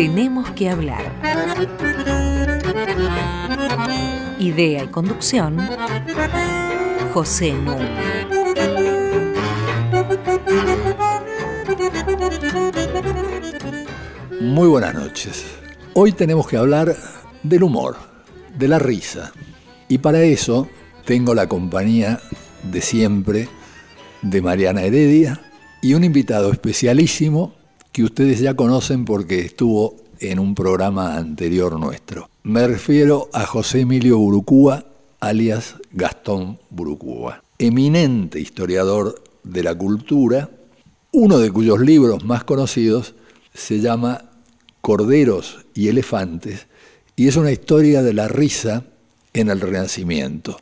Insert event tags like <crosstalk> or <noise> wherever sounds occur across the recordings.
Tenemos que hablar. Idea y conducción, José Núñez. Muy buenas noches. Hoy tenemos que hablar del humor, de la risa. Y para eso tengo la compañía de siempre de Mariana Heredia y un invitado especialísimo que ustedes ya conocen porque estuvo en un programa anterior nuestro. Me refiero a José Emilio Burucúa, alias Gastón Burucúa, eminente historiador de la cultura, uno de cuyos libros más conocidos se llama Corderos y Elefantes y es una historia de la risa en el Renacimiento.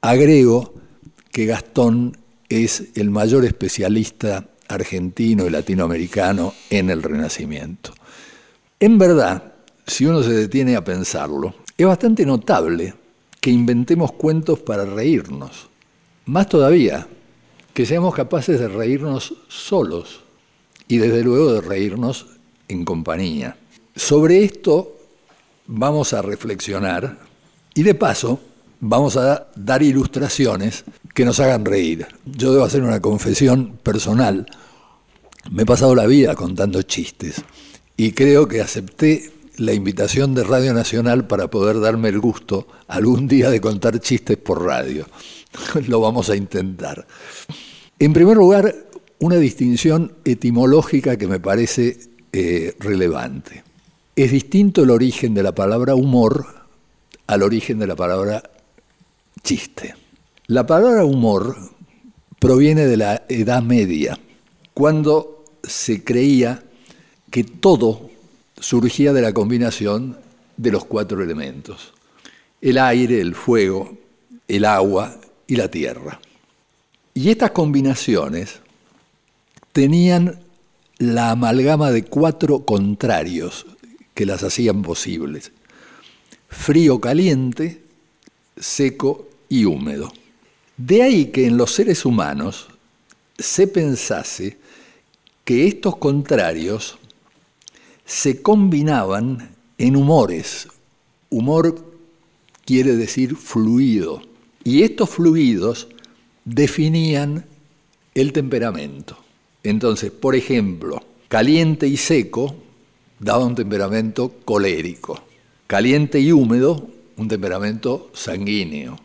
Agrego que Gastón es el mayor especialista argentino y latinoamericano en el Renacimiento. En verdad, si uno se detiene a pensarlo, es bastante notable que inventemos cuentos para reírnos. Más todavía, que seamos capaces de reírnos solos y desde luego de reírnos en compañía. Sobre esto vamos a reflexionar y de paso vamos a dar ilustraciones que nos hagan reír. Yo debo hacer una confesión personal. Me he pasado la vida contando chistes y creo que acepté la invitación de Radio Nacional para poder darme el gusto algún día de contar chistes por radio. <laughs> Lo vamos a intentar. En primer lugar, una distinción etimológica que me parece eh, relevante. Es distinto el origen de la palabra humor al origen de la palabra chiste. La palabra humor proviene de la Edad Media, cuando se creía que todo surgía de la combinación de los cuatro elementos, el aire, el fuego, el agua y la tierra. Y estas combinaciones tenían la amalgama de cuatro contrarios que las hacían posibles. Frío caliente, seco y húmedo. De ahí que en los seres humanos se pensase que estos contrarios se combinaban en humores. Humor quiere decir fluido. Y estos fluidos definían el temperamento. Entonces, por ejemplo, caliente y seco daba un temperamento colérico. Caliente y húmedo, un temperamento sanguíneo.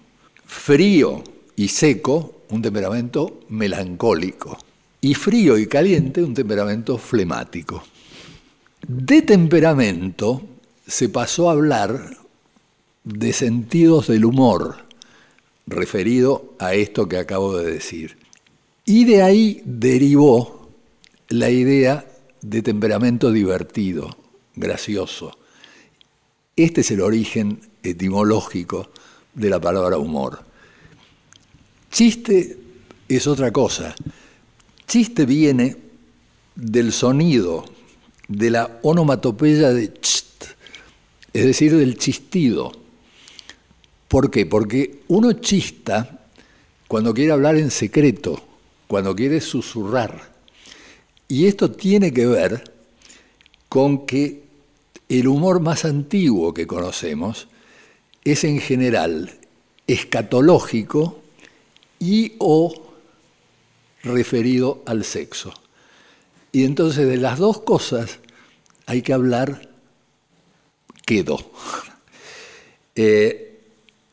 Frío y seco, un temperamento melancólico. Y frío y caliente, un temperamento flemático. De temperamento se pasó a hablar de sentidos del humor, referido a esto que acabo de decir. Y de ahí derivó la idea de temperamento divertido, gracioso. Este es el origen etimológico de la palabra humor. Chiste es otra cosa. Chiste viene del sonido, de la onomatopeya de cht, es decir, del chistido. ¿Por qué? Porque uno chista cuando quiere hablar en secreto, cuando quiere susurrar. Y esto tiene que ver con que el humor más antiguo que conocemos es en general escatológico y o referido al sexo. Y entonces de las dos cosas hay que hablar quedo. <laughs> Eh,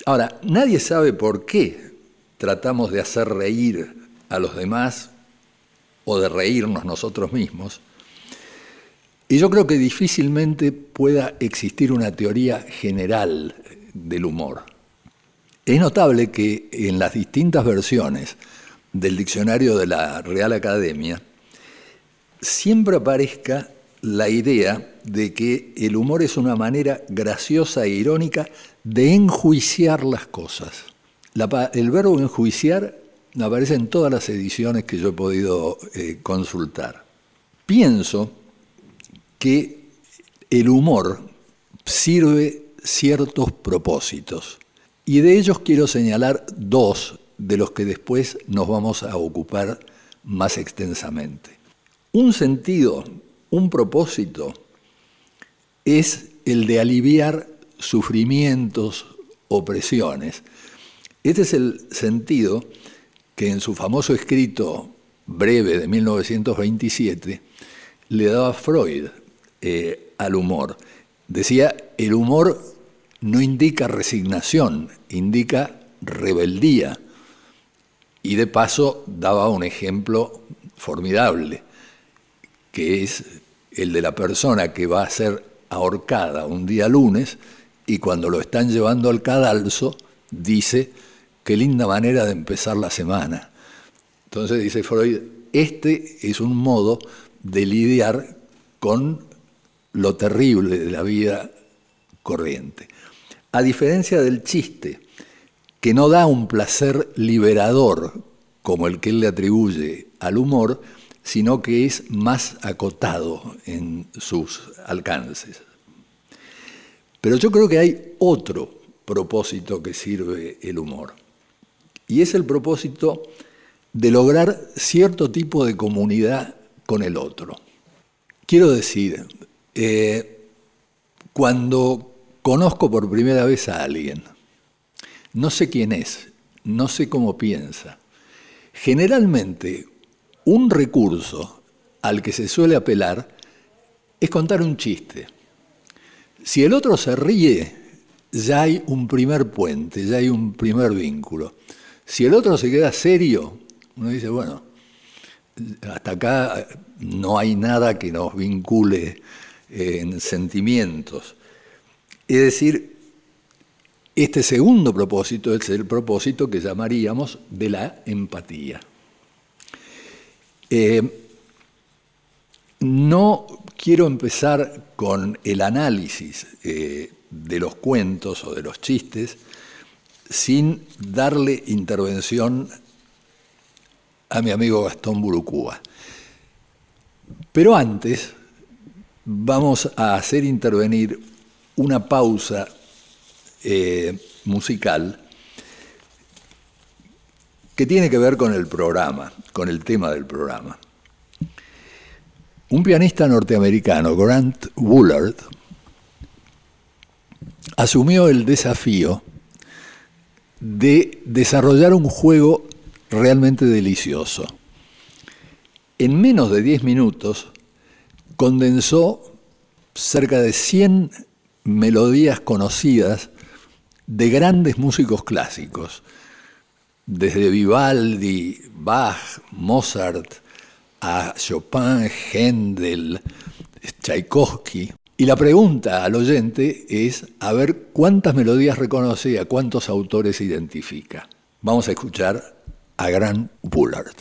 ahora, nadie sabe por qué tratamos de hacer reír a los demás o de reírnos nosotros mismos. Y yo creo que difícilmente pueda existir una teoría general del humor. Es notable que en las distintas versiones del diccionario de la Real Academia siempre aparezca la idea de que el humor es una manera graciosa e irónica de enjuiciar las cosas. el verbo enjuiciar aparece en todas las ediciones que yo he podido eh, consultar. Pienso que el humor sirve ciertos propósitos y de ellos quiero señalar dos de los que después nos vamos a ocupar más extensamente. Un sentido, un propósito, es el de aliviar sufrimientos, opresiones. Este es el sentido que en su famoso escrito breve de 1927 le daba Freud eh, al humor. Decía, el humor no indica resignación, indica rebeldía. Y de paso daba un ejemplo formidable, que es el de la persona que va a ser ahorcada un día lunes y cuando lo están llevando al cadalso dice, qué linda manera de empezar la semana. Entonces dice Freud, este es un modo de lidiar con lo terrible de la vida corriente. A diferencia del chiste, que no da un placer liberador como el que él le atribuye al humor, sino que es más acotado en sus alcances. Pero yo creo que hay otro propósito que sirve el humor, y es el propósito de lograr cierto tipo de comunidad con el otro. Quiero decir, eh, cuando conozco por primera vez a alguien, no sé quién es, no sé cómo piensa, generalmente un recurso al que se suele apelar es contar un chiste. Si el otro se ríe, ya hay un primer puente, ya hay un primer vínculo. Si el otro se queda serio, uno dice, bueno, hasta acá no hay nada que nos vincule en sentimientos. Es decir, este segundo propósito es el propósito que llamaríamos de la empatía. Eh, no quiero empezar con el análisis eh, de los cuentos o de los chistes sin darle intervención a mi amigo Gastón Burucúa. Pero antes vamos a hacer intervenir una pausa eh, musical que tiene que ver con el programa, con el tema del programa. Un pianista norteamericano, Grant Woolard, asumió el desafío de desarrollar un juego realmente delicioso. En menos de 10 minutos condensó cerca de 100 melodías conocidas de grandes músicos clásicos, desde Vivaldi, Bach, Mozart, a Chopin, Händel, Tchaikovsky. Y la pregunta al oyente es a ver cuántas melodías reconoce y a cuántos autores identifica. Vamos a escuchar a Gran Bullard.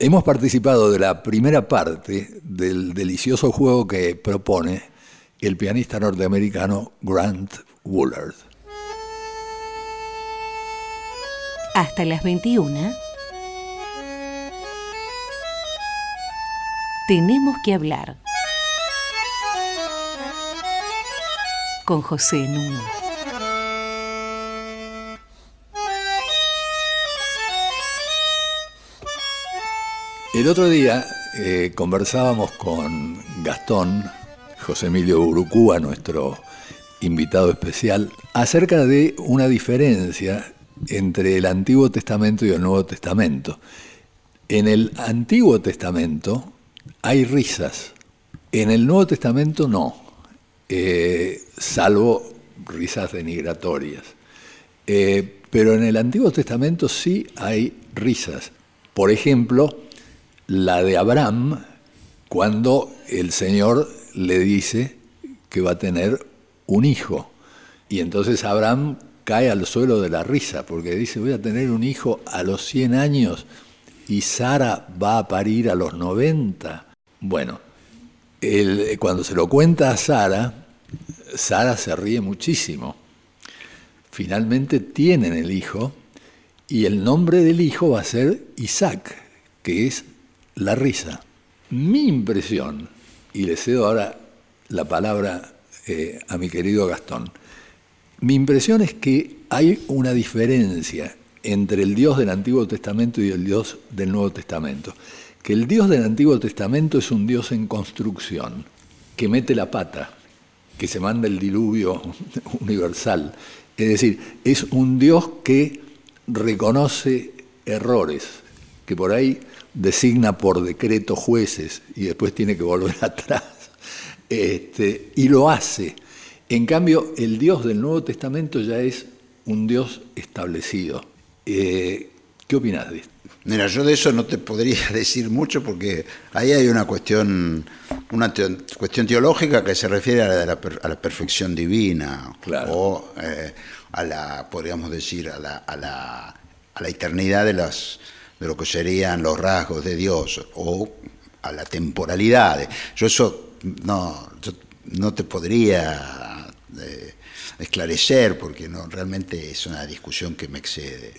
Hemos participado de la primera parte del delicioso juego que propone el pianista norteamericano Grant Woolard. Hasta las 21. Tenemos que hablar con José Nuno. El otro día eh, conversábamos con Gastón, José Emilio Urucúa, nuestro invitado especial, acerca de una diferencia entre el Antiguo Testamento y el Nuevo Testamento. En el Antiguo Testamento hay risas, en el Nuevo Testamento no, eh, salvo risas denigratorias. Eh, pero en el Antiguo Testamento sí hay risas. Por ejemplo, la de Abraham, cuando el Señor le dice que va a tener un hijo. Y entonces Abraham cae al suelo de la risa, porque dice, voy a tener un hijo a los 100 años y Sara va a parir a los 90. Bueno, cuando se lo cuenta a Sara, Sara se ríe muchísimo. Finalmente tienen el hijo y el nombre del hijo va a ser Isaac, que es la risa. Mi impresión, y le cedo ahora la palabra eh, a mi querido Gastón, mi impresión es que hay una diferencia entre el Dios del Antiguo Testamento y el Dios del Nuevo Testamento. Que el Dios del Antiguo Testamento es un Dios en construcción, que mete la pata, que se manda el diluvio <laughs> universal. Es decir, es un Dios que reconoce errores, que por ahí designa por decreto jueces y después tiene que volver <laughs> atrás. Este, y lo hace. En cambio, el Dios del Nuevo Testamento ya es un Dios establecido. Eh, ¿Qué opinas de esto? Mira, yo de eso no te podría <laughs> decir mucho porque ahí hay una cuestión, una cuestión teológica que se refiere a la, perfección divina o eh, a la, podríamos decir, a la, a la, a la eternidad de las de lo que serían los rasgos de Dios o a la temporalidad. Yo eso no, no te podría eh, esclarecer porque no, realmente es una discusión que me excede.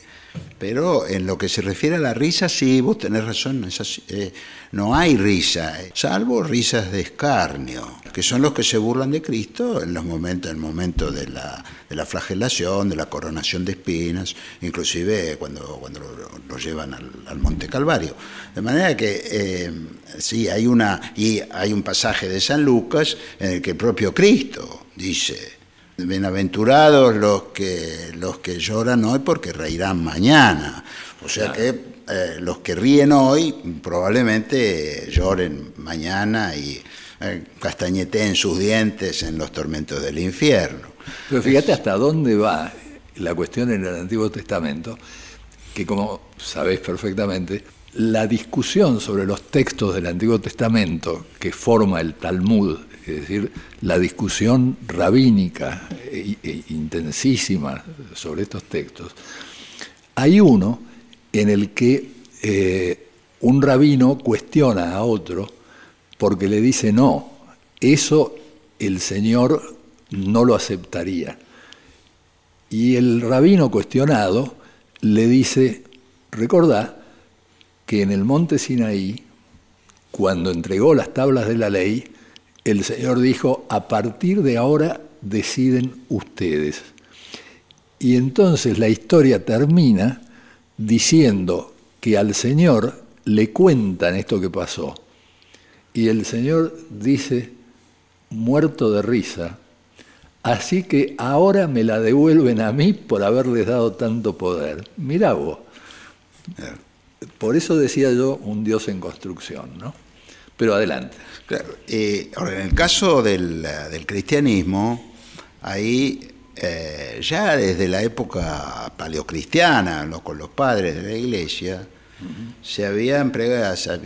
Pero en lo que se refiere a la risa, sí, vos tenés razón, eh, no hay risa, eh, salvo risas de escarnio, que son los que se burlan de Cristo en los momentos, en el momento de la, de la flagelación, de la coronación de espinas, inclusive cuando, cuando lo, llevan al, Monte Calvario. De manera que eh, sí, hay una, y hay un pasaje de San Lucas en el que el propio Cristo dice, Bienaventurados los que, los que lloran hoy porque reirán mañana. O sea que eh, los que ríen hoy probablemente lloren mañana y eh, castañeteen sus dientes en los tormentos del infierno. Pero fíjate hasta dónde va la cuestión en el Antiguo Testamento, que como sabéis perfectamente, la discusión sobre los textos del Antiguo Testamento que forma el Talmud es decir, la discusión rabínica e, e intensísima sobre estos textos, hay uno en el que eh, un rabino cuestiona a otro porque le dice, no, eso el Señor no lo aceptaría. Y el rabino cuestionado le dice, recordá que en el monte Sinaí, cuando entregó las tablas de la ley, el Señor dijo, a partir de ahora deciden ustedes. Y entonces la historia termina diciendo que al Señor le cuentan esto que pasó. Y el Señor dice, muerto de risa, así que ahora me la devuelven a mí por haberles dado tanto poder. Mirá vos. Por eso decía yo un Dios en construcción, ¿no? Pero adelante. Claro, eh, ahora, en el caso del, cristianismo, ahí eh, ya desde la época paleocristiana, con los padres de la iglesia, se, había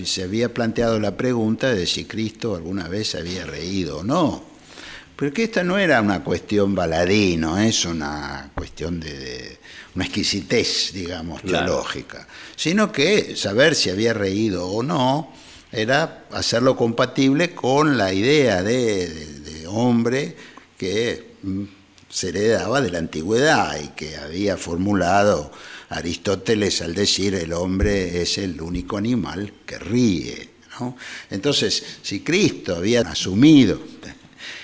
se había planteado la pregunta de si Cristo alguna vez había reído o no. Porque esta no era una cuestión baladino, es una cuestión de, una exquisitez, digamos, teológica, sino que saber si había reído o no era hacerlo compatible con la idea de, hombre que mm, se heredaba de la antigüedad y que había formulado Aristóteles al decir el hombre es el único animal que ríe. Entonces, si Cristo había asumido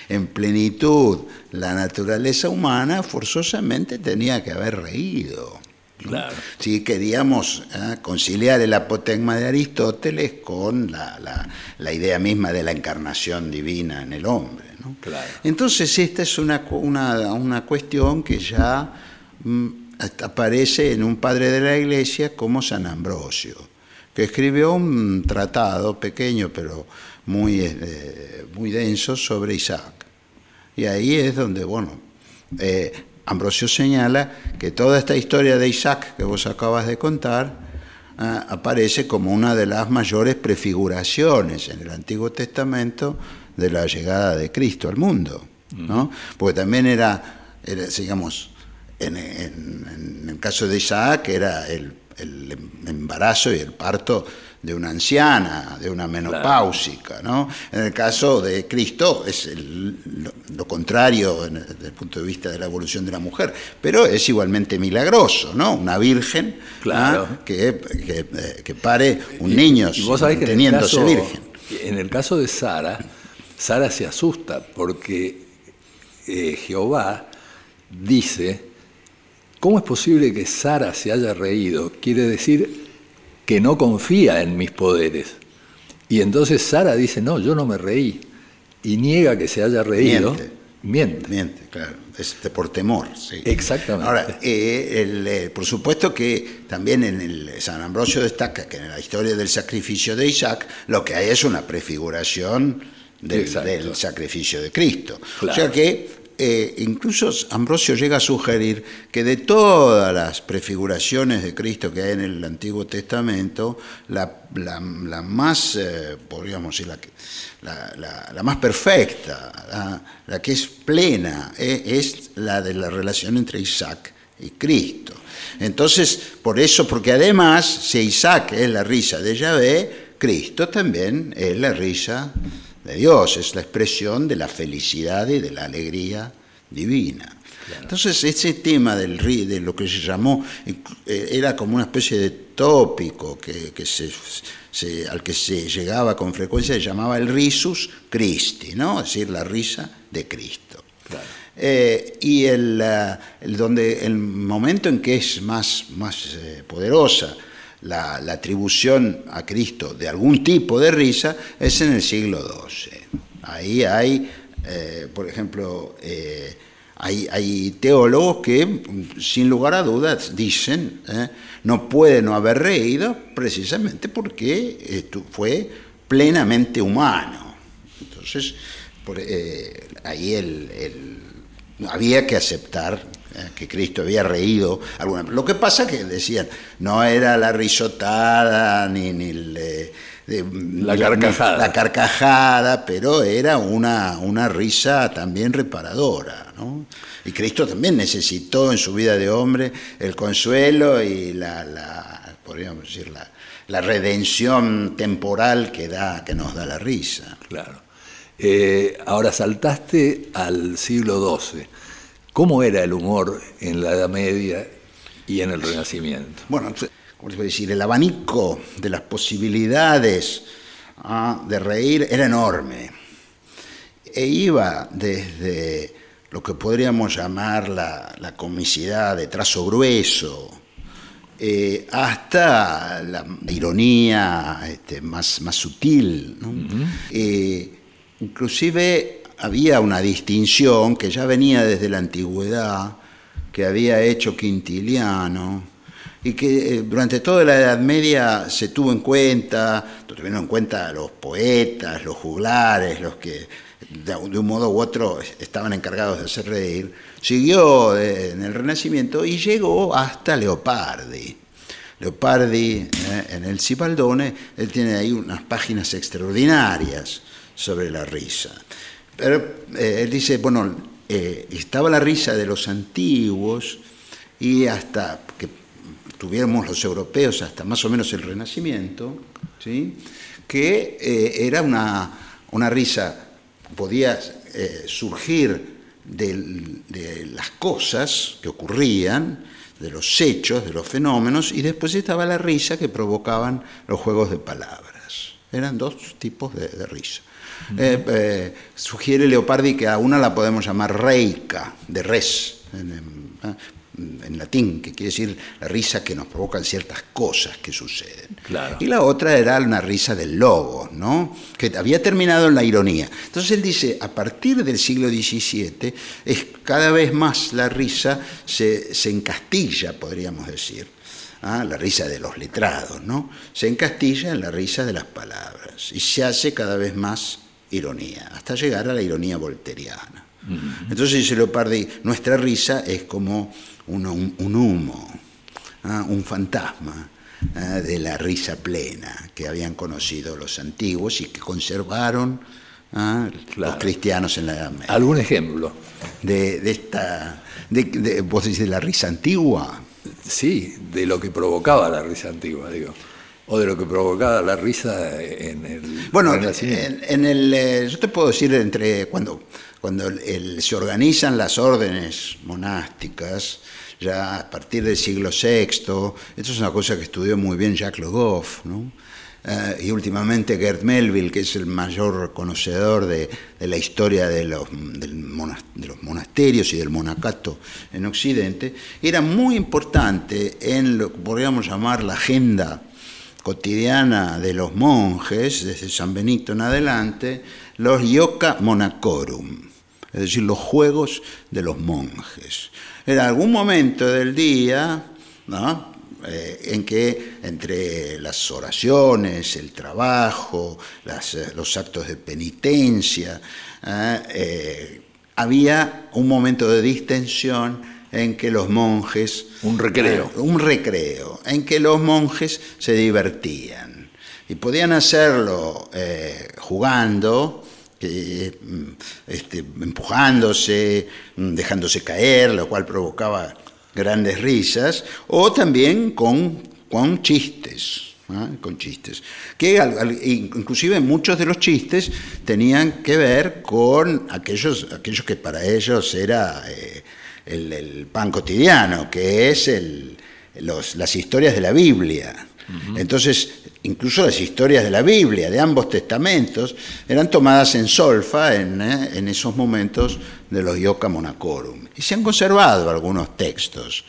en plenitud la naturaleza humana, forzosamente tenía que haber reído. Si queríamos ¿eh? conciliar el apotegma de Aristóteles con la, idea misma de la encarnación divina en el hombre. Entonces esta es una, una, cuestión que ya mm, aparece en un padre de la iglesia como San Ambrosio, que escribió un tratado pequeño pero muy, eh, muy denso sobre Isaac. Y ahí es donde, bueno, eh, Ambrosio señala que toda esta historia de Isaac que vos acabas de contar ah, aparece como una de las mayores prefiguraciones en el Antiguo Testamento de la llegada de Cristo al mundo. ¿no? Porque también era, digamos, en, el caso de Isaac era el embarazo y el parto de una anciana, de una menopáusica. ¿no? En el caso de Cristo es lo, contrario desde el punto de vista de la evolución de la mujer, pero es igualmente milagroso, ¿no? Una virgen ¿ah? que, que, pare un niño y, vos sabés que teniéndose en virgen. En el caso de Sara, Sara se asusta porque eh, Jehová dice, ¿cómo es posible que Sara se haya reído? Quiere decir que no confía en mis poderes. Y entonces Sara dice, no, yo no me reí. Y niega que se haya reído. Miente. Miente, claro. Este, por temor. Sí. Exactamente. Ahora, eh, eh, por supuesto que también en el San Ambrosio destaca que en la historia del sacrificio de Isaac lo que hay es una prefiguración del, sacrificio de Cristo. O sea que eh, incluso Ambrosio llega a sugerir que de todas las prefiguraciones de Cristo que hay en el Antiguo Testamento, la, más, eh, podríamos decir, la, más perfecta, la, que es plena, eh, es la de la relación entre Isaac y Cristo. Entonces, por eso, porque además, si Isaac es la risa de Yahvé, Cristo también es la risa de Dios, es la expresión de la felicidad y de la alegría divina. Entonces ese tema del de lo que se llamó, eh, era como una especie de tópico que, se, al que se llegaba con frecuencia, se llamaba el risus Christi, ¿no? es decir, la risa de Cristo. Eh, y el, donde el momento en que es más, más eh, poderosa la, atribución a Cristo de algún tipo de risa es en el siglo XII. Ahí hay, eh, por ejemplo, eh, hay, teólogos que, sin lugar a dudas, dicen, eh, no puede no haber reído precisamente porque fue plenamente humano. Entonces, ahí el, había que aceptar eh, que Cristo había reído. Alguna. Lo que pasa que decían, no era la risotada ni, ni la, carcajada. la carcajada, pero era una, una risa también reparadora. Y Cristo también necesitó en su vida de hombre el consuelo y la, podríamos decir, la, la redención temporal que, da, que nos da la risa. Claro. Eh, ahora saltaste al siglo XII. ¿Cómo era el humor en la Edad Media y en el Renacimiento? Bueno, ¿cómo se puede decir? El abanico de las posibilidades ah, de reír era enorme. E iba desde lo que podríamos llamar la, comicidad de trazo grueso, eh, hasta la ironía este, más, más sutil. Eh, inclusive había una distinción que ya venía desde la antigüedad, que había hecho Quintiliano, y que eh, durante toda la Edad Media se tuvo en cuenta, tuvieron en cuenta los poetas, los juglares, los que de un modo u otro estaban encargados de hacer reír, siguió eh, en el Renacimiento y llegó hasta Leopardi. Leopardi eh, en el Cipaldone, él tiene ahí unas páginas extraordinarias sobre la risa. Pero él dice, bueno, estaba la risa de los antiguos y hasta que tuviéramos los europeos hasta más o menos el Renacimiento, ¿sí? que era una, una risa, podía surgir de, las cosas que ocurrían, de los hechos, de los fenómenos, y después estaba la risa que provocaban los juegos de palabras. Eran dos tipos de, risa. Eh, eh, sugiere Leopardi que a una la podemos llamar reica, de res, en latín, que quiere decir la risa que nos provocan ciertas cosas que suceden. Y la otra era una risa del lobo, ¿no? que había terminado en la ironía. Entonces él dice, a partir del siglo XVII, es cada vez más la risa se, se encastilla, podríamos decir. ¿ah? la risa de los letrados, ¿no? Se encastilla en la risa de las palabras y se hace cada vez más ironía, hasta llegar a la ironía volteriana. Entonces dice Leopardi, nuestra risa es como un, humo, ¿ah? un fantasma ¿ah? de la risa plena que habían conocido los antiguos y que conservaron ¿ah? los cristianos en la Edad Media. ¿Algún ejemplo? De, esta, de, vos decís de la risa antigua. Sí, de lo que provocaba la risa antigua, digo o de lo que provocaba la risa en el bueno en, el eh, yo te puedo decir entre cuando cuando se organizan las órdenes monásticas ya a partir del siglo VI. Esto es una cosa que estudió muy bien Jacques Le Goff, eh, y últimamente Gerd Melville, que es el mayor conocedor de, la historia de los, de los, monasterios y del monacato en Occidente, era muy importante en lo que podríamos llamar la agenda cotidiana de los monjes, desde San Benito en adelante, los yoga monacorum, es decir, los juegos de los monjes. En algún momento del día, eh, en que entre las oraciones, el trabajo, eh, los actos de penitencia, eh, había un momento de distensión en que los monjes... Un recreo. un recreo, en que los monjes se divertían. Y podían hacerlo jugando, Mm, este, empujándose, mm, dejándose caer, lo cual provocaba grandes risas, o también con, con chistes. ¿ah? con chistes, que inclusive muchos de los chistes tenían que ver con aquellos, aquellos que para ellos era eh, el, pan cotidiano, que es el, las historias de la Biblia. Entonces, incluso las historias de la Biblia, de ambos testamentos, eran tomadas en solfa en, eh, esos momentos de los Yoka Monacorum. Y se han conservado algunos textos.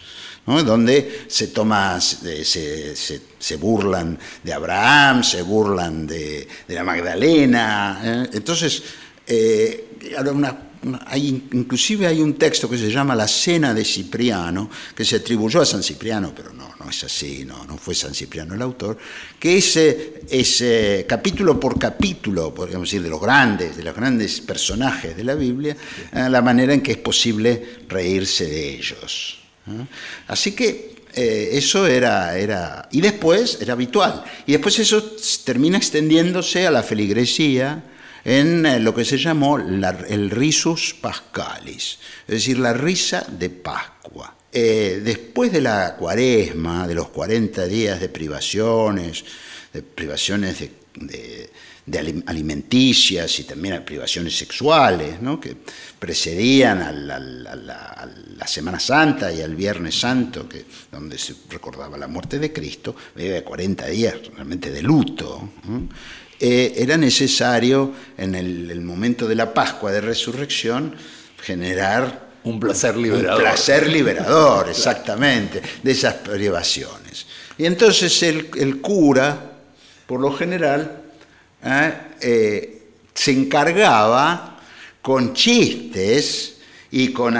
donde se toma, se, se, burlan de Abraham, se burlan de, la Magdalena. ¿eh? Entonces, eh, una hay, inclusive hay un texto que se llama La Cena de Cipriano, que se atribuyó a San Cipriano, pero no, no es así, no, no fue San Cipriano el autor, que es capítulo por capítulo, podríamos decir, de los grandes, de los grandes personajes de la Biblia, eh, la manera en que es posible reírse de ellos. Así que eh, eso era, era, y después era habitual, y después eso termina extendiéndose a la feligresía, en eh, lo que se llamó el risus pascalis, es decir, la risa de Pascua. Eh, después de la cuaresma, de los 40 días de privaciones, de privaciones de, alimenticias y también privaciones sexuales, que precedían a la, Semana Santa y al Viernes Santo, que, donde se recordaba la muerte de Cristo, había 40 días realmente de luto. Eh, era necesario en el, momento de la Pascua de Resurrección generar un placer liberador. Un placer liberador, exactamente, de esas privaciones. Y entonces el, cura, por lo general, ¿eh? Eh, se encargaba con chistes y con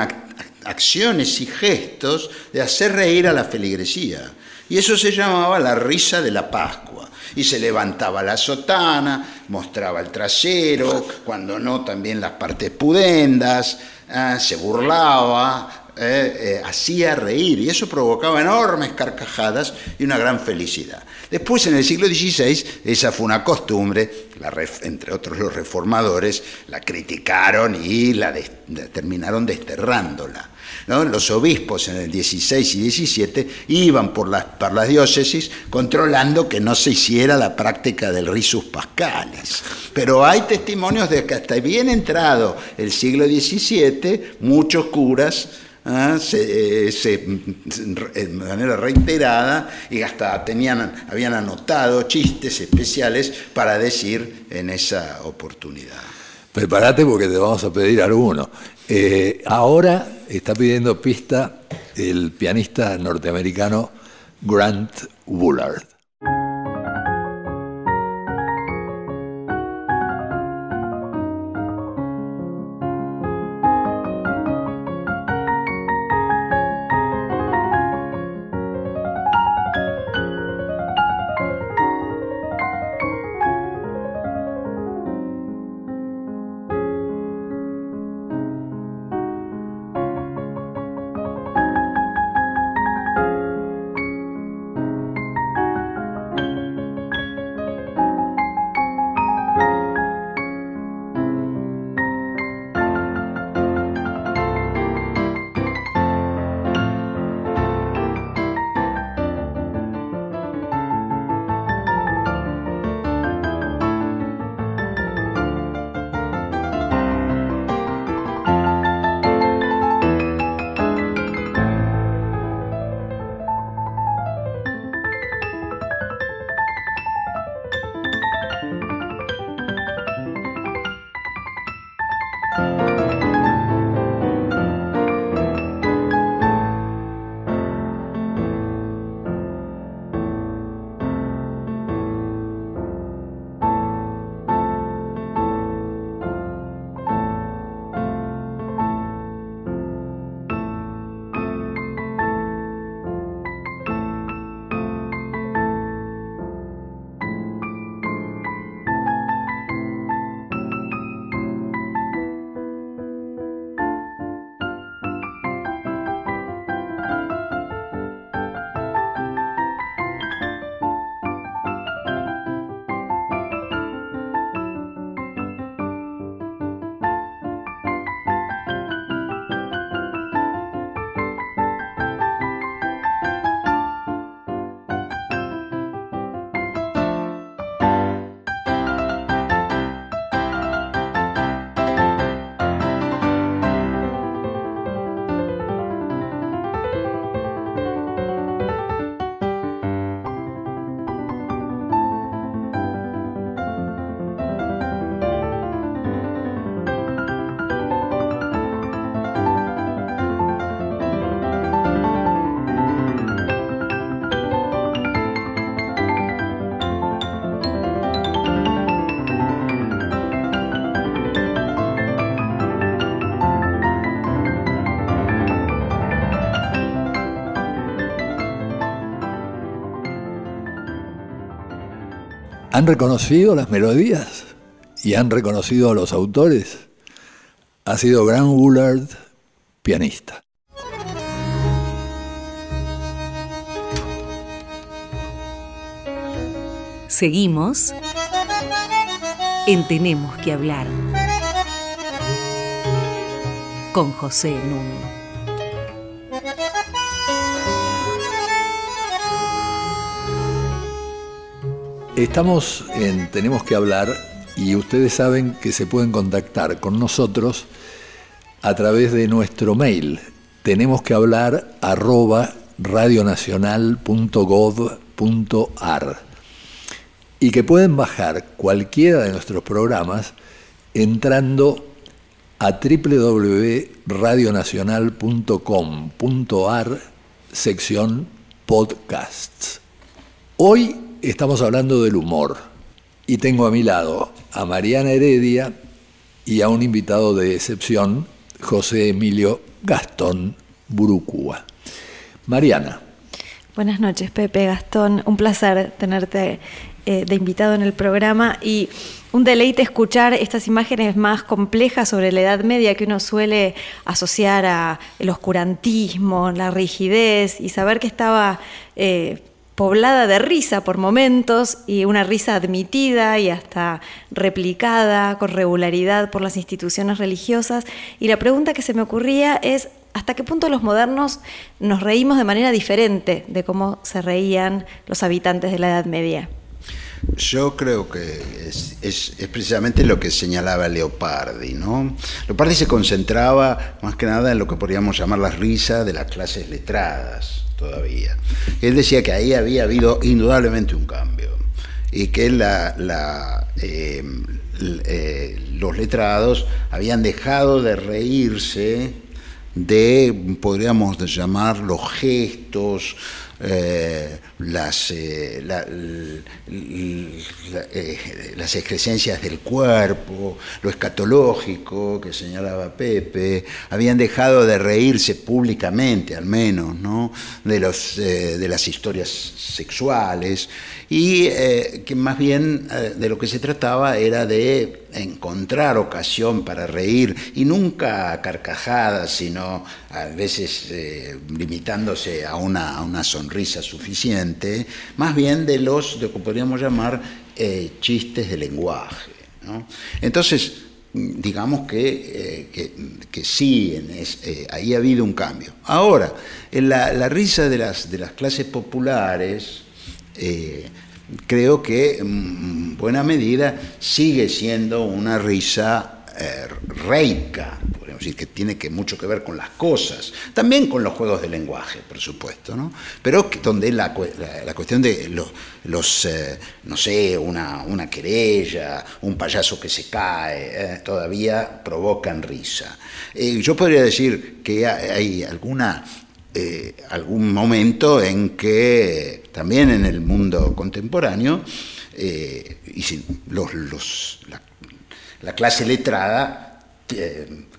acciones y gestos de hacer reír a la feligresía. Y eso se llamaba la risa de la Pascua y se levantaba la sotana, mostraba el trasero, cuando no también las partes pudendas, ah, se burlaba, eh, eh, hacía reír y eso provocaba enormes carcajadas y una gran felicidad. Después, en el siglo XVI, esa fue una costumbre, entre otros los reformadores, la criticaron y la terminaron desterrándola. Los obispos en el 16 y 17 iban por las, diócesis controlando que no se hiciera la práctica del risus pascalis. Pero hay testimonios de que hasta bien entrado el siglo XVII, muchos curas ¿ah? se, de manera reiterada y hasta tenían, habían anotado chistes especiales para decir en esa oportunidad. Prepárate porque te vamos a pedir alguno. Eh, ahora está pidiendo pista el pianista norteamericano Grant Woolard. ¿Han reconocido las melodías? ¿Y han reconocido a los autores? Ha sido Grant Woolard, pianista. Seguimos en Tenemos que hablar con José Nuno. Estamos en Tenemos que hablar y ustedes saben que se pueden contactar con nosotros a través de nuestro mail. Tenemos que hablar arroba radionacional.gov.ar y que pueden bajar cualquiera de nuestros programas entrando a www.radionacional.com.ar sección podcasts. Hoy estamos hablando del humor y tengo a mi lado a Mariana Heredia y a un invitado de excepción, José Emilio Gastón Burucúa. Mariana. Buenas noches, Pepe Gastón. Un placer tenerte eh, de invitado en el programa y un deleite escuchar estas imágenes más complejas sobre la Edad Media que uno suele asociar a el oscurantismo, la rigidez y saber que estaba eh, poblada de risa por momentos y una risa admitida y hasta replicada con regularidad por las instituciones religiosas. Y la pregunta que se me ocurría es, ¿hasta qué punto los modernos nos reímos de manera diferente de cómo se reían los habitantes de la Edad Media? Yo creo que es, precisamente lo que señalaba Leopardi. ¿no? Leopardi se concentraba más que nada en lo que podríamos llamar la risa de las clases letradas todavía. Él decía que ahí había habido indudablemente un cambio y que eh, eh, los letrados habían dejado de reírse de, podríamos llamar, los gestos, eh, las, eh, eh, las excrescencias del cuerpo, lo escatológico que señalaba Pepe, habían dejado de reírse públicamente al menos ¿no? de, los, de las historias sexuales y que más bien de lo que se trataba era de encontrar ocasión para reír y nunca a carcajadas, sino a veces limitándose a una, a una sonrisa risa suficiente, más bien de los, de lo que podríamos llamar, eh, chistes de lenguaje. Entonces, digamos que, eh, que, sí, en eh, ahí ha habido un cambio. Ahora, en la, risa de las, de las clases populares, creo que en buena medida sigue siendo una risa reica, decir, que tiene mucho que ver con las cosas, también con los juegos de lenguaje, por supuesto, ¿no? pero donde la, cuestión de los, eh, no sé, una, querella, un payaso que se cae, eh, todavía provocan risa. Eh, yo podría decir que hay alguna algún momento en que también en el mundo contemporáneo y los, la, la, clase letrada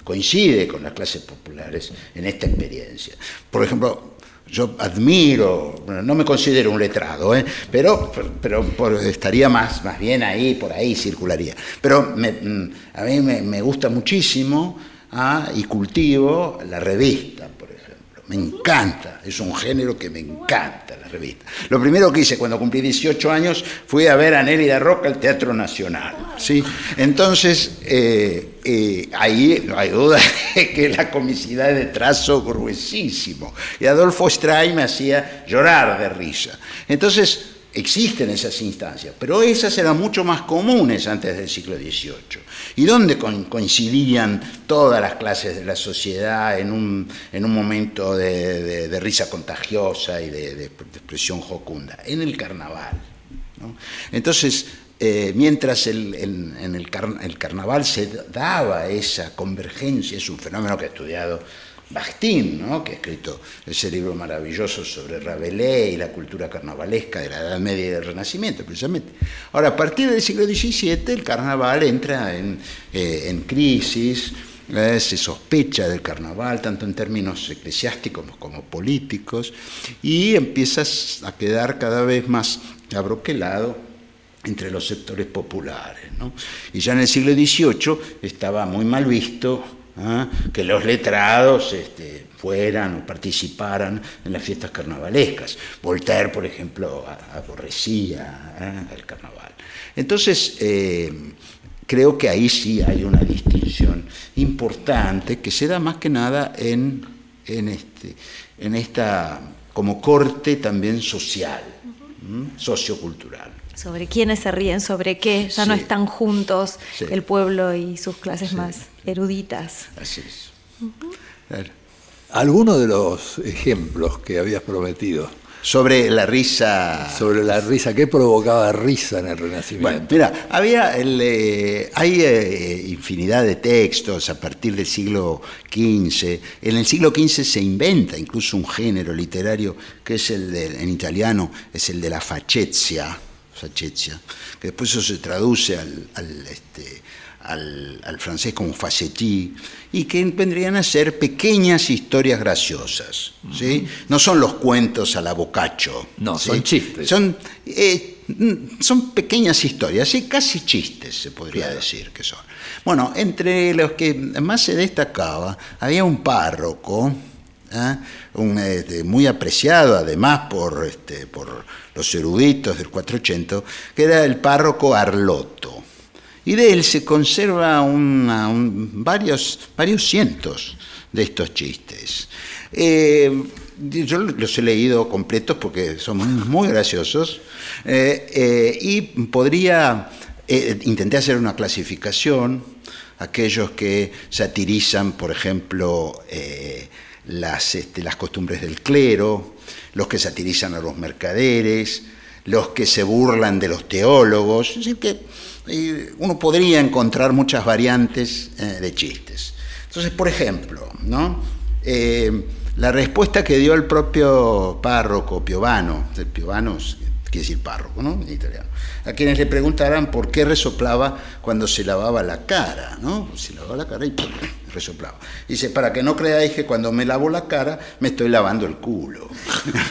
coincide con las clases populares en esta experiencia. Por ejemplo, yo admiro, no me considero un letrado, ¿eh? pero, pero estaría más, más bien ahí, por ahí circularía. Pero mm, a mí me, gusta muchísimo ah, y cultivo la revista, me encanta, es un género que me encanta la revista. Lo primero que hice cuando cumplí 18 años fue a ver a Nelly Roca al Teatro Nacional. ¿sí? Entonces, eh, eh, ahí no hay duda de que la comicidad de trazo gruesísimo. Y Adolfo Stray me hacía llorar de risa. Entonces, existen esas instancias, pero esas eran mucho más comunes antes del siglo XVIII. ¿Y dónde coincidían todas las clases de la sociedad en un, en un momento de, risa contagiosa y de, expresión jocunda? En el carnaval. Entonces, eh, mientras el, en, el, el carnaval se daba esa convergencia, es un fenómeno que he estudiado Bakhtin, ¿no? que ha escrito ese libro maravilloso sobre Rabelais y la cultura carnavalesca de la Edad Media y del Renacimiento, precisamente. Ahora, a partir del siglo XVII, el carnaval entra en, eh, crisis, eh, se sospecha del carnaval, tanto en términos eclesiásticos como políticos, y empieza a quedar cada vez más abroquelado entre los sectores populares. Y ya en el siglo XVIII estaba muy mal visto ¿ah? que los letrados este, fueran o participaran en las fiestas carnavalescas. Voltaire, por ejemplo, aborrecía ¿eh? el carnaval. Entonces, eh, creo que ahí sí hay una distinción importante que se da más que nada en, en, este, en esta como corte también social, sociocultural sobre quiénes se ríen, sobre qué, ya no están juntos el pueblo y sus clases más eruditas. Así es. Algunos de los ejemplos que habías prometido. Sobre la risa. Sobre la risa, ¿qué provocaba risa en el Renacimiento? Bueno, mira, había eh, hay eh, infinidad de textos a partir del siglo XV. En el siglo XV se inventa incluso un género literario que es el de, en italiano, es el de la facezia que después eso se traduce al, este, al, francés como facetí, y que vendrían a ser pequeñas historias graciosas. ¿sí? No son los cuentos a la bocacho. No, son chistes. Son, eh, son pequeñas historias, ¿sí? casi chistes se podría decir que son. Bueno, entre los que más se destacaba, había un párroco, ¿eh? un, este, muy apreciado además por, este, por los eruditos del 480, que era el párroco Arloto y de él se conserva varios, varios cientos de estos chistes. Eh, yo los he leído completos porque son muy graciosos eh, eh, y podría, intenté hacer una clasificación, aquellos que satirizan, por ejemplo, las, este, las costumbres del clero, los que satirizan a los mercaderes, los que se burlan de los teólogos, es que uno podría encontrar muchas variantes eh, de chistes. Entonces, por ejemplo, ¿no? Eh, la respuesta que dio el propio párroco Piovano, Piovano quiere decir párroco, ¿no? En italiano, a quienes le preguntaran por qué resoplaba cuando se lavaba la cara, ¿no? Se lavaba la cara y resoplaba. Dice, para que no creáis que cuando me lavo la cara me estoy lavando el culo.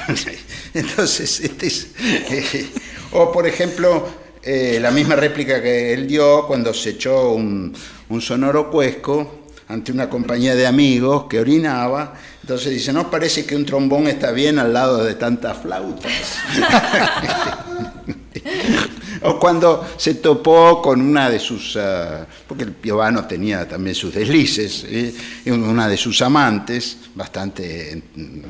<laughs> Entonces, este es, eh, o por ejemplo, eh, la misma réplica que él dio cuando se echó un, sonoro cuesco ante una compañía de amigos que orinaba. Entonces dice, ¿no parece que un trombón está bien al lado de tantas flautas? <laughs> o cuando se topó con una de sus, ah, porque el Piovano tenía también sus deslices, ¿eh? una de sus amantes, bastante,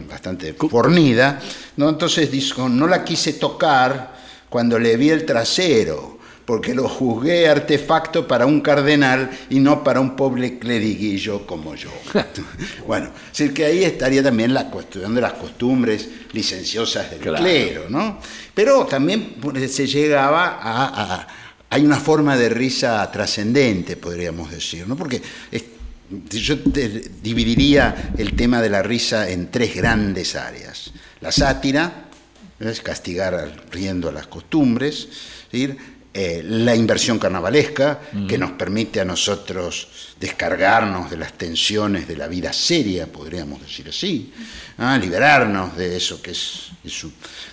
bastante fornida, ¿no? entonces dijo, no la quise tocar cuando le vi el trasero, porque lo juzgué artefacto para un cardenal y no para un pobre cleriguillo como yo. <laughs> bueno, es decir, que ahí estaría también la cuestión de las costumbres licenciosas del clero, ¿no? Pero también se llegaba a, Hay una forma de risa trascendente, podríamos decir, ¿no? Porque yo dividiría el tema de la risa en tres grandes áreas. La sátira, es castigar riendo a las costumbres, eh, la inversión carnavalesca, que nos permite a nosotros descargarnos de las tensiones de la vida seria, podríamos decir así, ¿ah? liberarnos de eso que, es,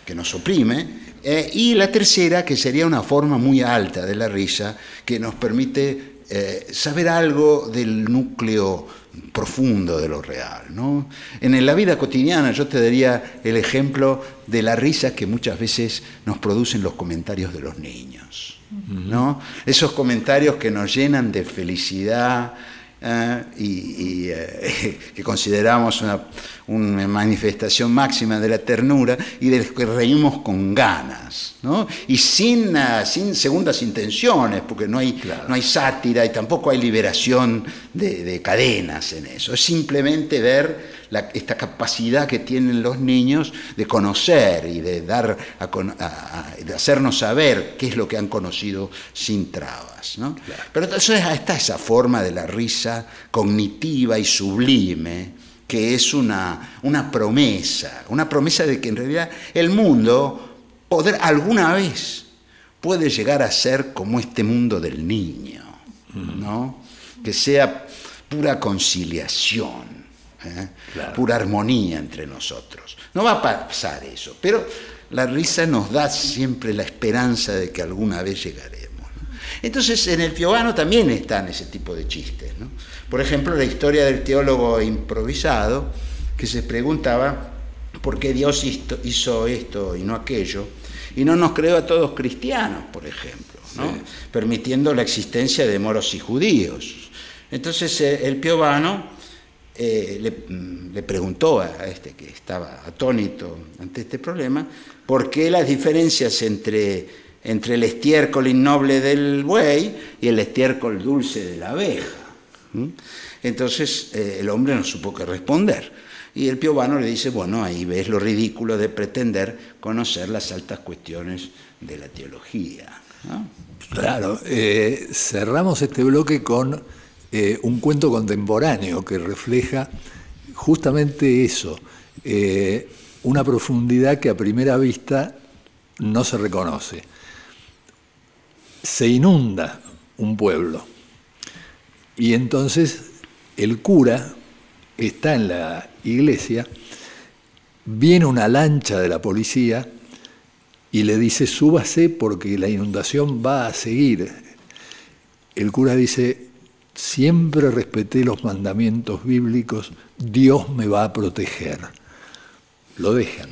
que nos oprime, eh, y la tercera, que sería una forma muy alta de la risa, que nos permite eh, saber algo del núcleo profundo de lo real. ¿no? En la vida cotidiana yo te daría el ejemplo de la risa que muchas veces nos producen los comentarios de los niños. ¿no? Esos comentarios que nos llenan de felicidad, ¿eh? y, eh, <laughs> que consideramos una, manifestación máxima de la ternura y de que reímos con ganas, ¿no? y sin, uh, sin segundas intenciones, porque no hay, no hay sátira y tampoco hay liberación de, de cadenas en eso, es simplemente ver esta capacidad que tienen los niños de conocer y de, dar de hacernos saber qué es lo que han conocido sin trabas. ¿no? Pero entonces está esa forma de la risa cognitiva y sublime que es una, una promesa, una promesa de que en realidad el mundo poder, alguna vez puede llegar a ser como este mundo del niño, ¿no? que sea pura conciliación, ¿eh? pura armonía entre nosotros. No va a pasar eso, pero la risa nos da siempre la esperanza de que alguna vez llegaremos. Entonces en el Piovano también están ese tipo de chistes. Por ejemplo, la historia del teólogo improvisado, que se preguntaba por qué Dios hizo esto y no aquello, y no nos creó a todos cristianos, por ejemplo, permitiendo la existencia de moros y judíos. Entonces eh, el Piovano eh, mm, le, preguntó a este que estaba atónito ante este problema, por qué las diferencias entre, entre el estiércol innoble del buey y el estiércol dulce de la abeja. Entonces eh, el hombre no supo qué responder. Y el piovano le dice, bueno, ahí ves lo ridículo de pretender conocer las altas cuestiones de la teología. Claro, eh, cerramos este bloque con eh, un cuento contemporáneo que refleja justamente eso, eh, una profundidad que a primera vista no se reconoce. Se inunda un pueblo Y entonces el cura está en la iglesia, viene una lancha de la policía y le dice, súbase porque la inundación va a seguir. El cura dice, siempre respeté los mandamientos bíblicos, Dios me va a proteger. Lo dejan.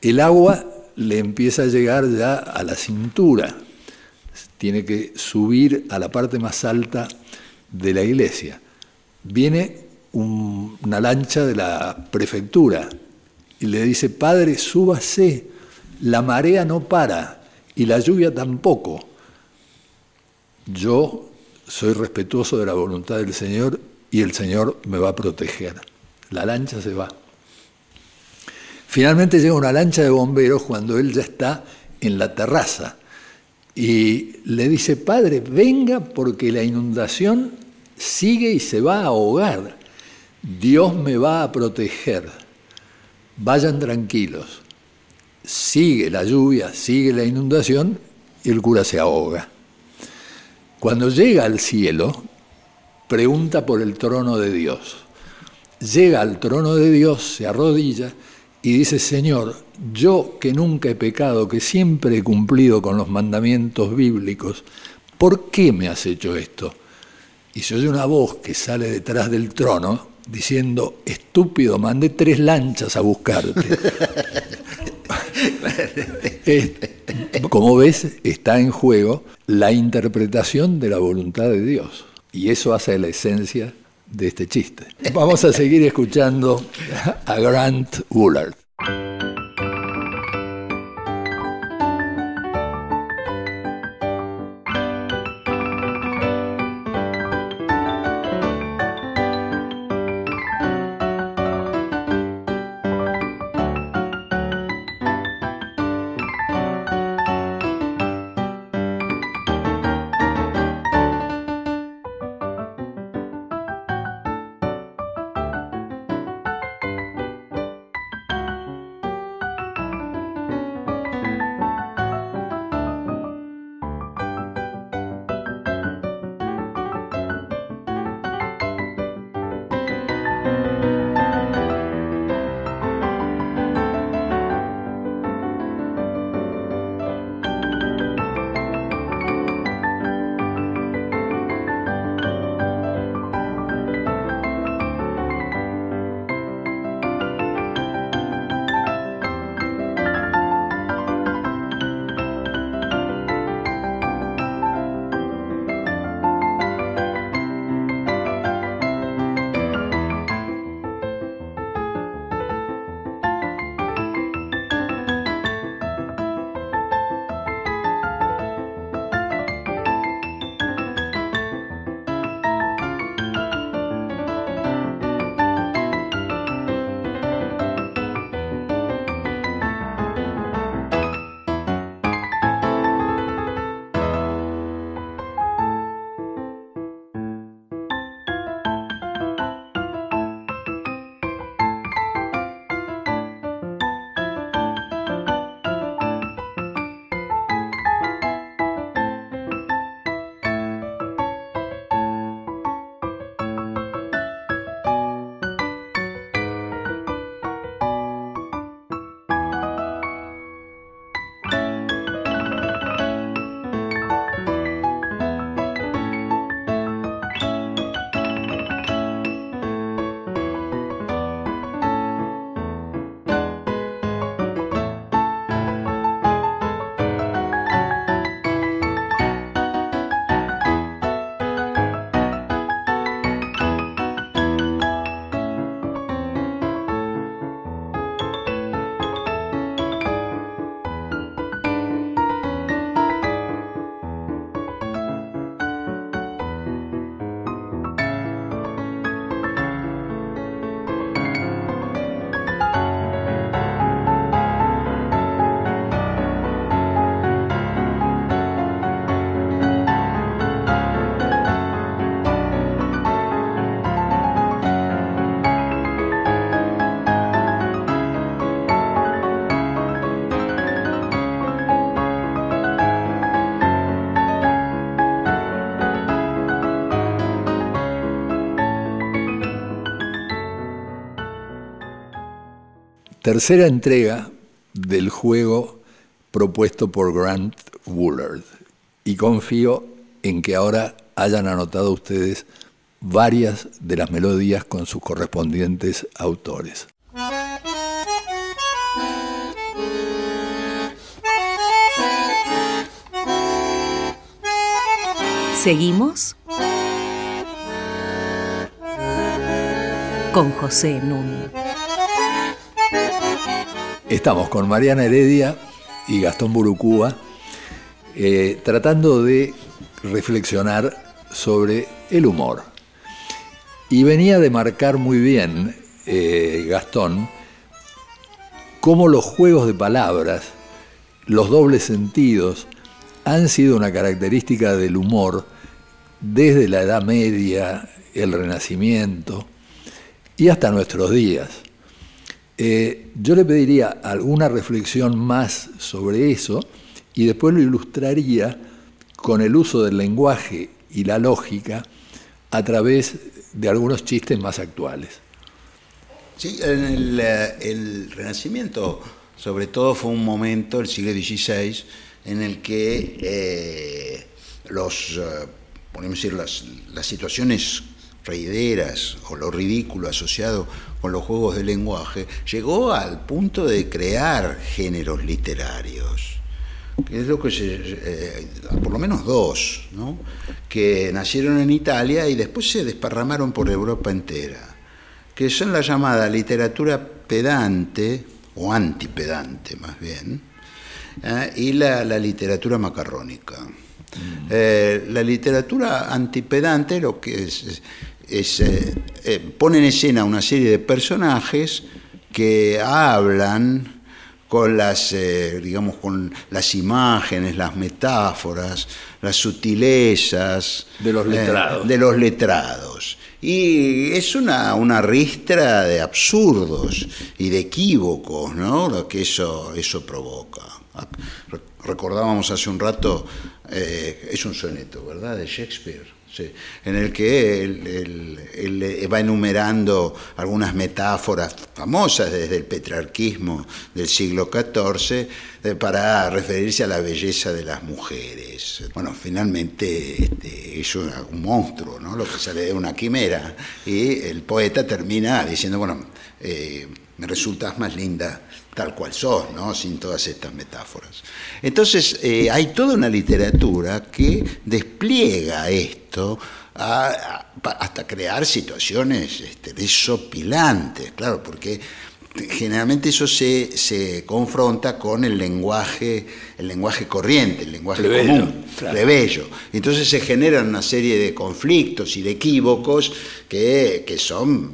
El agua le empieza a llegar ya a la cintura, tiene que subir a la parte más alta de la iglesia. Viene una lancha de la prefectura y le dice, padre, súbase, la marea no para y la lluvia tampoco. Yo soy respetuoso de la voluntad del Señor y el Señor me va a proteger. La lancha se va. Finalmente llega una lancha de bomberos cuando él ya está en la terraza y le dice, Padre, venga porque la inundación sigue y se va a ahogar. Dios me va a proteger. Vayan tranquilos. Sigue la lluvia, sigue la inundación y el cura se ahoga. Cuando llega al cielo, pregunta por el trono de Dios. Llega al trono de Dios, se arrodilla y dice, Señor, yo que nunca he pecado, que siempre he cumplido con los mandamientos bíblicos, ¿por qué me has hecho esto? Y se oye una voz que sale detrás del trono diciendo, estúpido, mandé tres lanchas a buscarte. <laughs> <laughs> Como ves, está en juego la interpretación de la voluntad de Dios. Y eso hace la esencia de este chiste. Vamos a seguir escuchando a Grant Woolard. Tercera entrega del juego propuesto por Grant Woolard. Y confío en que ahora hayan anotado ustedes varias de las melodías con sus correspondientes autores. Seguimos con José Nun. Estamos con Mariana Heredia y Gastón Burucúa eh, tratando de reflexionar sobre el humor. Y venía de marcar muy bien eh, Gastón cómo los juegos de palabras, los dobles sentidos, han sido una característica del humor desde la Edad Media, el Renacimiento y hasta nuestros días. Eh, yo le pediría alguna reflexión más sobre eso y después lo ilustraría con el uso del lenguaje y la lógica a través de algunos chistes más actuales. Sí, en el, eh, Renacimiento sobre todo fue un momento, el siglo XVI, en el que eh, los, podemos decir, las, las, situaciones reideras o lo ridículo asociado con los juegos de lenguaje llegó al punto de crear géneros literarios. Que es lo que se, eh, por lo menos dos, ¿no? que nacieron en Italia y después se desparramaron por Europa entera, que son la llamada literatura pedante, o antipedante más bien, ¿eh? y la, la, literatura macarrónica. Mm. Eh, la literatura antipedante lo que es, es eh, eh, pone en escena una serie de personajes que hablan con las, eh, digamos, con las imágenes, las metáforas, las sutilezas de los letrados. de los letrados. Y es una, una ristra de absurdos y de equívocos, ¿no? Lo que eso, eso provoca. Recordábamos hace un rato, eh, es un soneto, ¿verdad?, de Shakespeare. Sí, en el que él, va enumerando algunas metáforas famosas desde el petrarquismo del siglo XIV eh, para referirse a la belleza de las mujeres. Bueno, finalmente este, es un, un, monstruo, ¿no? lo que sale de una quimera, y el poeta termina diciendo, bueno, eh, me resultas más linda tal cual sos, ¿no? sin todas estas metáforas. Entonces, eh, hay toda una literatura que despliega esto a, a, hasta crear situaciones este, desopilantes, claro, porque generalmente eso se, se, confronta con el lenguaje, el lenguaje corriente, el lenguaje plebeyo, común, claro. plebeyo. Entonces se generan una serie de conflictos y de equívocos que, que son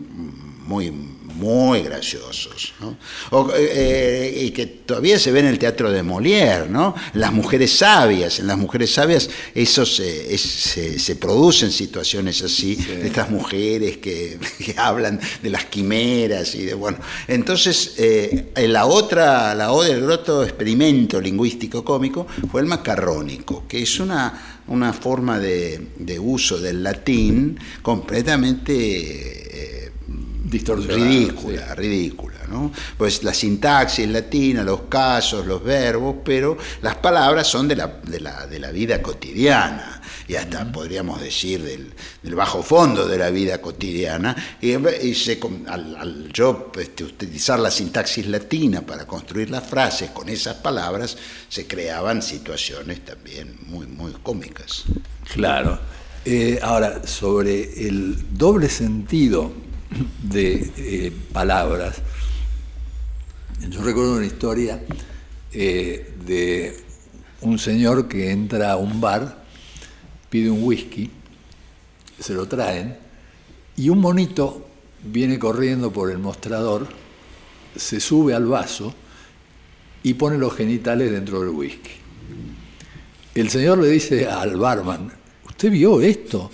muy muy graciosos, ¿no? o, eh, y que todavía se ve en el teatro de Molière, ¿no? Las mujeres sabias, en las mujeres sabias eso se, es, se, se producen situaciones así, sí. de estas mujeres que, <laughs> que, hablan de las quimeras y de, bueno, entonces eh, la otra, la O del groto experimento lingüístico cómico fue el macarrónico, que es una, una forma de, de uso del latín completamente... Eh, ridícula, sí. ridícula, ¿no? Pues la sintaxis latina, los casos, los verbos, pero las palabras son de la, de la, de la vida cotidiana y hasta uh -huh. podríamos decir del, del, bajo fondo de la vida cotidiana. Y, y se, al, al, yo este, utilizar la sintaxis latina para construir las frases con esas palabras, se creaban situaciones también muy, muy cómicas. Claro. Eh, ahora, sobre el doble sentido de eh, palabras. Yo recuerdo una historia eh, de un señor que entra a un bar, pide un whisky, se lo traen, y un monito viene corriendo por el mostrador, se sube al vaso y pone los genitales dentro del whisky. El señor le dice al barman, ¿usted vio esto?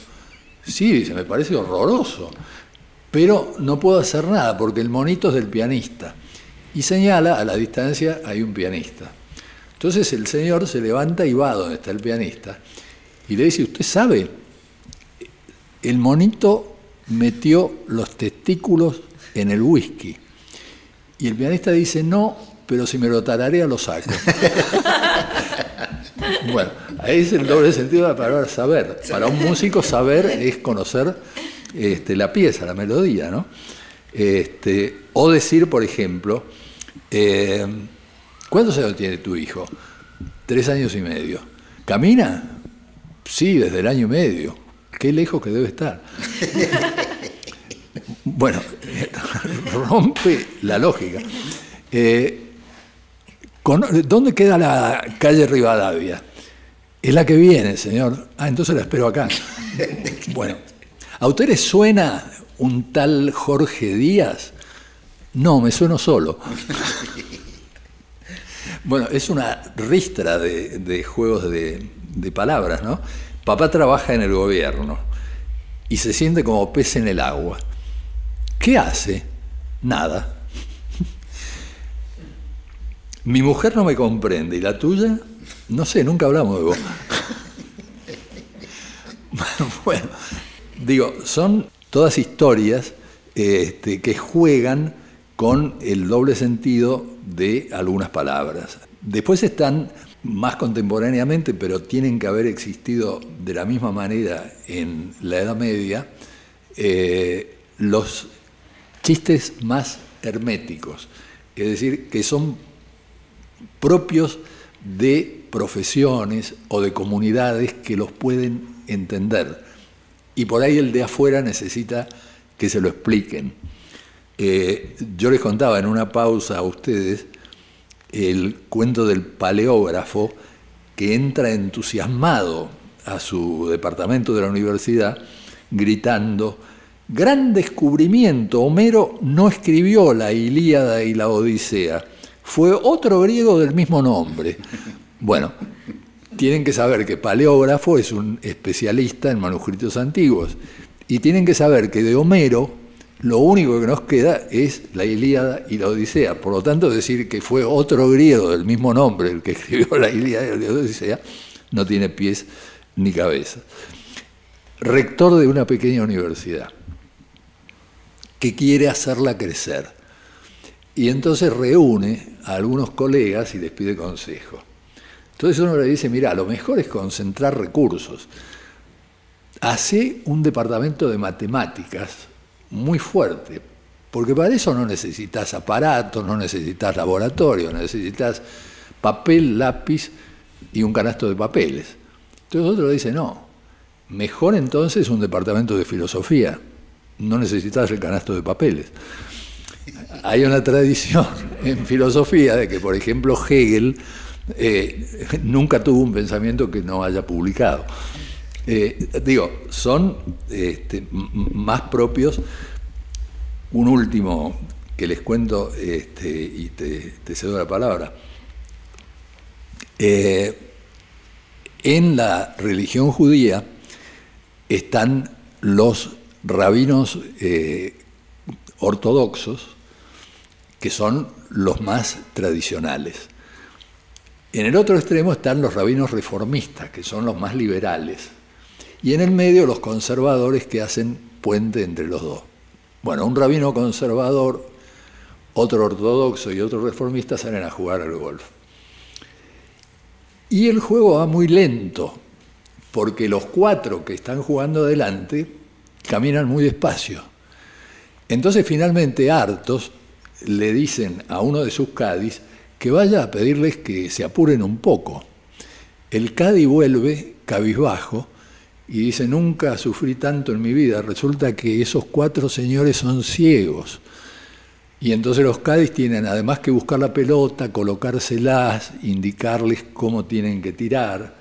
Sí, dice, me parece horroroso pero no puedo hacer nada porque el monito es del pianista. Y señala, a la distancia hay un pianista. Entonces el señor se levanta y va donde está el pianista y le dice, usted sabe, el monito metió los testículos en el whisky. Y el pianista dice, no, pero si me lo tararea lo saco. <laughs> bueno, ahí es el doble sentido de la palabra saber. Para un músico saber es conocer este, la pieza, la melodía, ¿no? Este, o decir, por ejemplo, eh, ¿cuántos años tiene tu hijo? Tres años y medio. ¿Camina? Sí, desde el año y medio. Qué lejos que debe estar. <laughs> bueno, <laughs> rompe la lógica. Eh, ¿Dónde queda la calle Rivadavia? Es la que viene, señor. Ah, entonces la espero acá. <laughs> Bueno, ¿a usted le suena un tal Jorge Díaz? No, me sueno solo. <laughs> Bueno, es una ristra de, juegos de, de, palabras, ¿no? Papá trabaja en el gobierno y se siente como pez en el agua. ¿Qué hace? Nada. <laughs> Mi mujer no me comprende y la tuya, no sé, nunca hablamos de vos. <laughs> bueno, digo, son todas historias este, que juegan con el doble sentido de algunas palabras. Después están más contemporáneamente, pero tienen que haber existido de la misma manera en la Edad Media, eh, los chistes más herméticos, es decir, que son propios de profesiones o de comunidades que los pueden entender. Y por ahí el de afuera necesita que se lo expliquen. Eh, yo les contaba en una pausa a ustedes el cuento del paleógrafo que entra entusiasmado a su departamento de la universidad gritando, gran descubrimiento, Homero no escribió la Ilíada y la Odisea, fue otro griego del mismo nombre. Bueno, tienen que saber que paleógrafo es un especialista en manuscritos antiguos y tienen que saber que de Homero lo único que nos queda es la Ilíada y la Odisea. Por lo tanto, decir que fue otro griego del mismo nombre el que <laughs> escribió la Ilíada y la Odisea no tiene pies ni cabeza. Rector de una pequeña universidad que quiere hacerla crecer y entonces reúne a algunos colegas y les pide consejo. Entonces uno le dice, mira, lo mejor es concentrar recursos. Hace un departamento de matemáticas muy fuerte, porque para eso no necesitas aparatos, no necesitas laboratorio, necesitas papel, lápiz y un canasto de papeles. Entonces otro dice, no, mejor entonces un departamento de filosofía, no necesitas el canasto de papeles. Hay una tradición <laughs> en filosofía de que, por ejemplo, Hegel eh, <laughs> nunca tuvo un pensamiento que no haya publicado. Eh, digo, son este, más propios. Un último que les cuento este, y te, cedo la palabra. Eh, en la religión judía están los rabinos ortodoxos, que son los más tradicionales. En el otro extremo están los rabinos reformistas, que son los más liberales. Y en el medio los conservadores que hacen puente entre los dos. Bueno, un rabino conservador, otro ortodoxo y otro reformista salen a jugar al golf. Y el juego va muy lento, porque los cuatro que están jugando adelante caminan muy despacio. Entonces finalmente hartos le dicen a uno de sus cadis que vaya a pedirles que se apuren un poco. El cadi vuelve cabizbajo y dice, nunca sufrí tanto en mi vida, resulta que esos cuatro señores son ciegos. Y entonces los cadis tienen además que buscar la pelota, colocárselas, indicarles cómo tienen que tirar.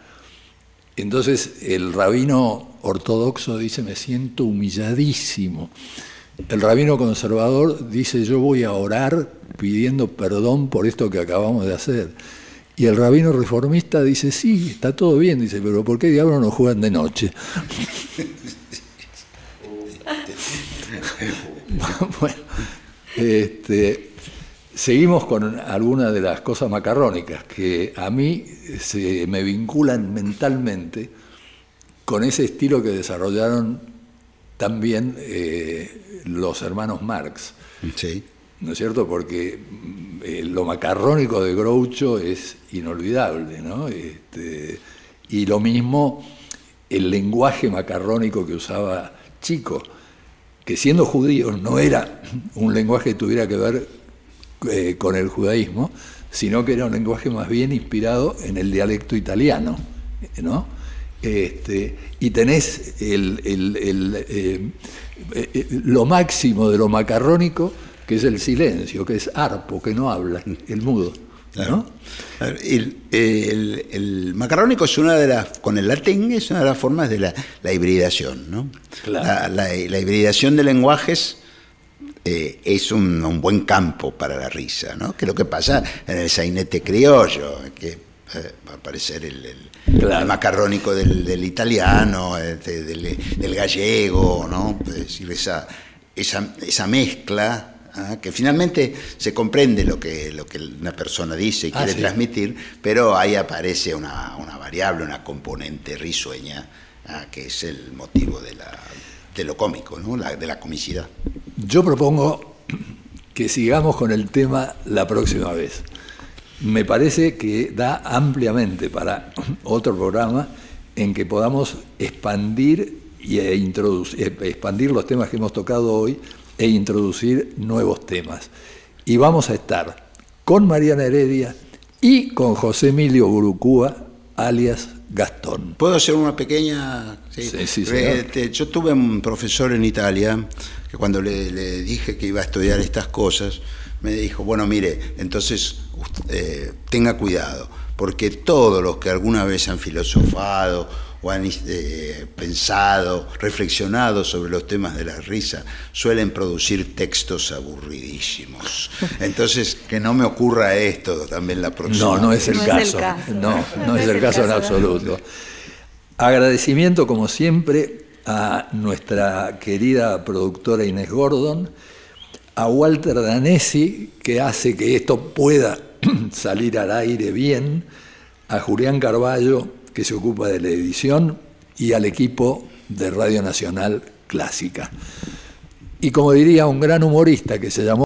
Entonces el rabino ortodoxo dice, me siento humilladísimo. El rabino conservador dice, yo voy a orar pidiendo perdón por esto que acabamos de hacer. Y el rabino reformista dice, sí, está todo bien, dice, pero ¿por qué diablos no juegan de noche? <laughs> bueno, este, seguimos con algunas de las cosas macarrónicas que a mí se me vinculan mentalmente con ese estilo que desarrollaron también eh, los hermanos Marx. ¿no es cierto? Porque eh, lo macarrónico de Groucho es inolvidable, ¿no? Este, y lo mismo el lenguaje macarrónico que usaba Chico, que siendo judío no era un lenguaje que tuviera que ver eh, con el judaísmo, sino que era un lenguaje más bien inspirado en el dialecto italiano, ¿no? Este, y tenés el, eh, lo máximo de lo macarrónico que es el silencio, que es arpo, que no habla, el mudo. El, macarrónico es una de las, con el latín es una de las formas de la, hibridación, ¿no? La, hibridación de lenguajes eh, es un, buen campo para la risa, ¿no? Que es lo que pasa en el sainete criollo, que eh, va a aparecer el, macarrónico del, italiano, este, del, gallego, ¿no? Es decir, esa, esa, esa mezcla ¿ah? que finalmente se comprende lo que, lo que una persona dice y ah, quiere transmitir, pero ahí aparece una, variable, una componente risueña, ¿ah? que es el motivo de, la, de lo cómico, ¿no? de la comicidad. Yo propongo que sigamos con el tema la próxima vez. Me parece que da ampliamente para otro programa en que podamos expandir y e introducir, expandir los temas que hemos tocado hoy e introducir nuevos temas. Y vamos a estar con Mariana Heredia y con José Emilio Burucúa, alias Gastón. ¿Puedo hacer una pequeña...? Sí, sí, este, yo tuve un profesor en Italia que cuando le, dije que iba a estudiar estas cosas, me dijo, bueno, mire, entonces eh, tenga cuidado, porque todos los que alguna vez han filosofado o han eh, pensado, reflexionado sobre los temas de la risa, suelen producir textos aburridísimos. Entonces, que no me ocurra esto también la próxima. No, no es el, caso. No, no, es, el caso, en absoluto. Agradecimiento, como siempre, a nuestra querida productora Inés Gordon, a Walter Danesi, que hace que esto pueda <clears throat> salir al aire bien, a Julián Carballo, que se ocupa de la edición, y al equipo de Radio Nacional Clásica. Y como diría un gran humorista que se llamó